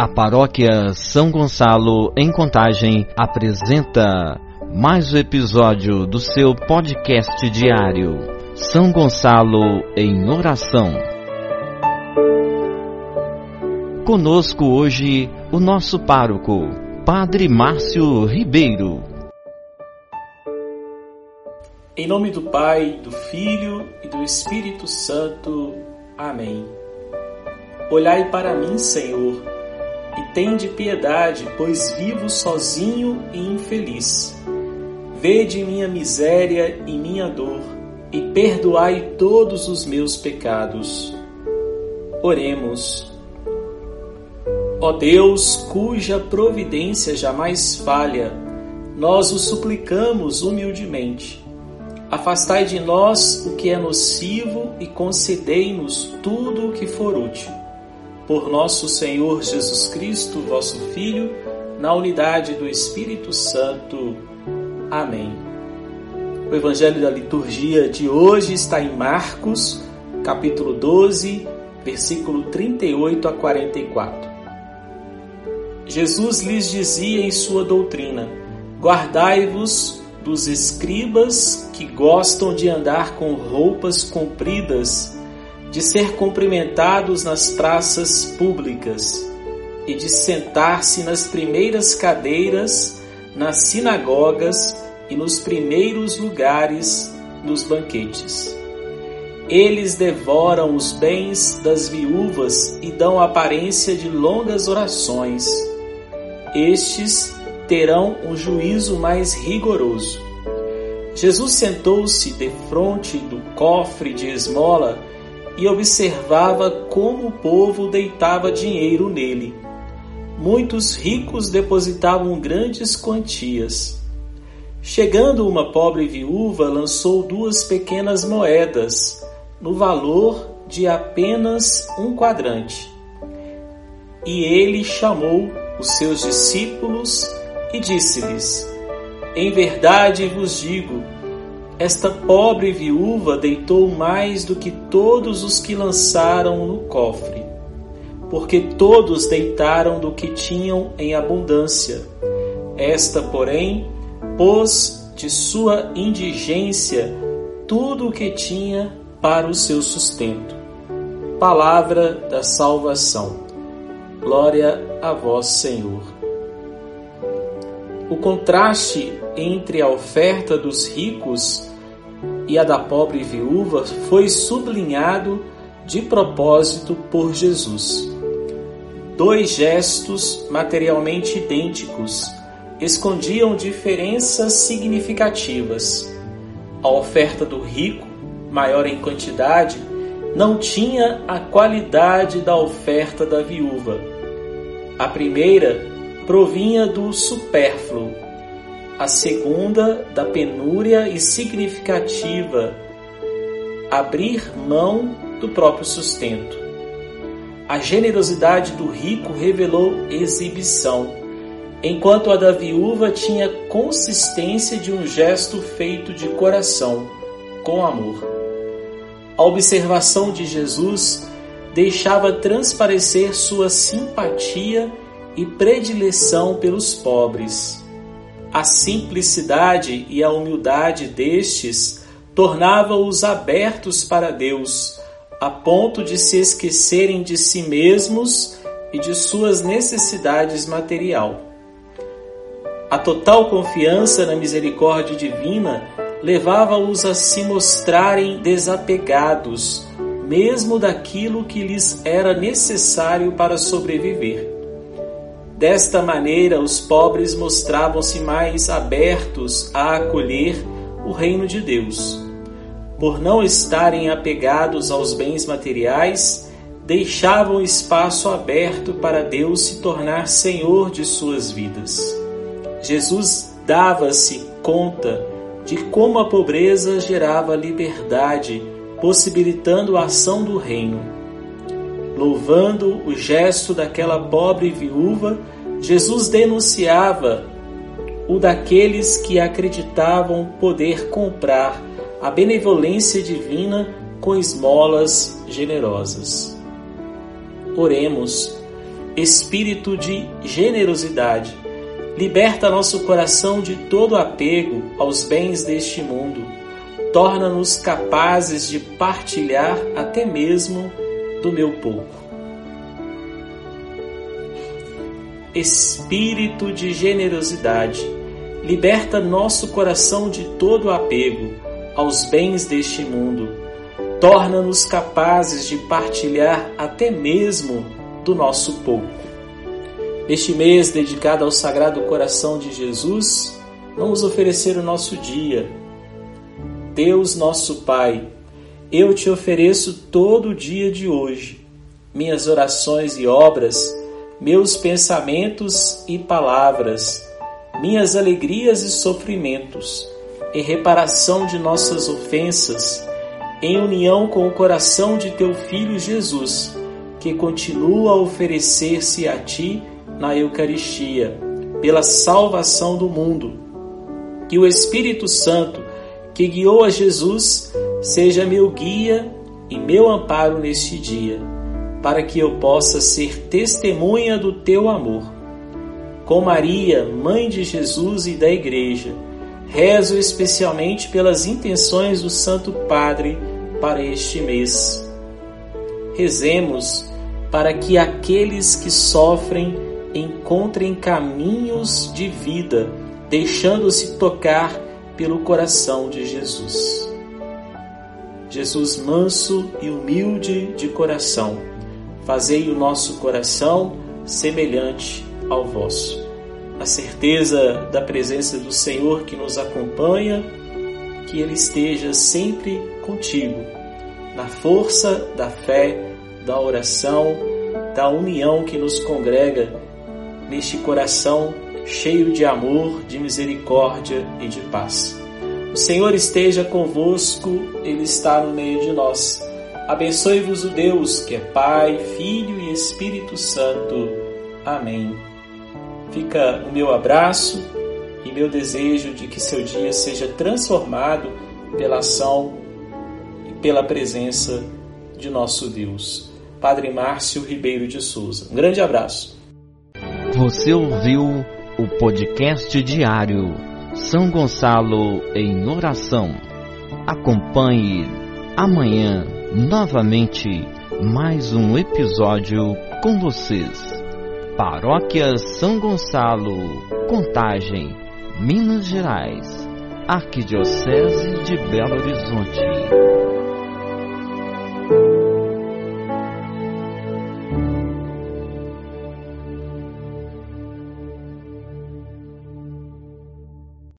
A paróquia São Gonçalo, em Contagem, apresenta mais um episódio do seu podcast diário. São Gonçalo em Oração. Conosco hoje o nosso pároco, Padre Márcio Ribeiro. Em nome do Pai, do Filho e do Espírito Santo. Amém. Olhai para mim, Senhor, e tende piedade, pois vivo sozinho e infeliz. Vede minha miséria e minha dor, e perdoai todos os meus pecados. Oremos. Ó Deus, cuja providência jamais falha, nós o suplicamos humildemente Afastai de nós o que é nocivo e concedei-nos tudo o que for útil. Por nosso Senhor Jesus Cristo, vosso Filho, na unidade do Espírito Santo. Amém. O Evangelho da liturgia de hoje está em Marcos, capítulo 12, versículo 38 a 44. Jesus lhes dizia em sua doutrina: Guardai-vos dos escribas que gostam de andar com roupas compridas, de ser cumprimentados nas praças públicas e de sentar-se nas primeiras cadeiras nas sinagogas e nos primeiros lugares nos banquetes. Eles devoram os bens das viúvas e dão aparência de longas orações. Estes terão um juízo mais rigoroso. Jesus sentou-se defronte do cofre de esmola e observava como o povo deitava dinheiro nele. Muitos ricos depositavam grandes quantias. Chegando uma pobre viúva, lançou duas pequenas moedas, no valor de apenas um quadrante. E ele chamou os seus discípulos e disse-lhes: Em verdade vos digo, esta pobre viúva deitou mais do que todos os que lançaram no cofre, porque todos deitaram do que tinham em abundância. Esta, porém, pôs de sua indigência tudo o que tinha para o seu sustento. Palavra da salvação. Glória a vós, Senhor. O contraste entre a oferta dos ricos e a da pobre viúva foi sublinhado de propósito por Jesus. Dois gestos materialmente idênticos escondiam diferenças significativas. A oferta do rico, maior em quantidade, não tinha a qualidade da oferta da viúva. A primeira provinha do supérfluo, a segunda da penúria e significativa abrir mão do próprio sustento. A generosidade do rico revelou exibição, enquanto a da viúva tinha consistência de um gesto feito de coração, com amor. A observação de Jesus deixava transparecer sua simpatia e predileção pelos pobres. A simplicidade e a humildade destes tornavam-os abertos para Deus, a ponto de se esquecerem de si mesmos e de suas necessidades material. A total confiança na misericórdia divina levava-os a se mostrarem desapegados, mesmo daquilo que lhes era necessário para sobreviver. Desta maneira, os pobres mostravam-se mais abertos a acolher o reino de Deus. Por não estarem apegados aos bens materiais, deixavam espaço aberto para Deus se tornar Senhor de suas vidas. Jesus dava-se conta de como a pobreza gerava liberdade, possibilitando a ação do reino Louvando o gesto daquela pobre viúva, Jesus denunciava o daqueles que acreditavam poder comprar a benevolência divina com esmolas generosas. Oremos. Espírito de generosidade, liberta nosso coração de todo apego aos bens deste mundo. Torna-nos capazes de partilhar até mesmo do meu pouco. Espírito de generosidade, liberta nosso coração de todo apego aos bens deste mundo. Torna-nos capazes de partilhar até mesmo do nosso pouco. Neste mês dedicado ao Sagrado Coração de Jesus, vamos oferecer o nosso dia. Deus nosso Pai, eu te ofereço todo o dia de hoje, minhas orações e obras, meus pensamentos e palavras, minhas alegrias e sofrimentos, em reparação de nossas ofensas, em união com o coração de teu Filho Jesus que continua a oferecer-se a ti na Eucaristia, pela salvação do mundo. Que o Espírito Santo, que guiou a Jesus, seja meu guia e meu amparo neste dia, para que eu possa ser testemunha do teu amor. Com Maria, mãe de Jesus e da Igreja, rezo especialmente pelas intenções do Santo Padre para este mês. Rezemos para que aqueles que sofrem encontrem caminhos de vida, deixando-se tocar pelo coração de Jesus. Jesus manso e humilde de coração, fazei o nosso coração semelhante ao vosso. A certeza da presença do Senhor que nos acompanha, que Ele esteja sempre contigo, na força da fé da oração, da união que nos congrega neste coração cheio de amor, de misericórdia e de paz. O Senhor esteja convosco, Ele está no meio de nós. Abençoe-vos o Deus, que é Pai, Filho e Espírito Santo. Amém. Fica o meu abraço e meu desejo de que seu dia seja transformado pela ação e pela presença de nosso Deus. Padre Márcio Ribeiro de Souza. Um grande abraço. Você ouviu o podcast diário São Gonçalo em Oração. Acompanhe amanhã novamente mais um episódio com vocês. Paróquia São Gonçalo, Contagem, Minas Gerais, Arquidiocese de Belo Horizonte.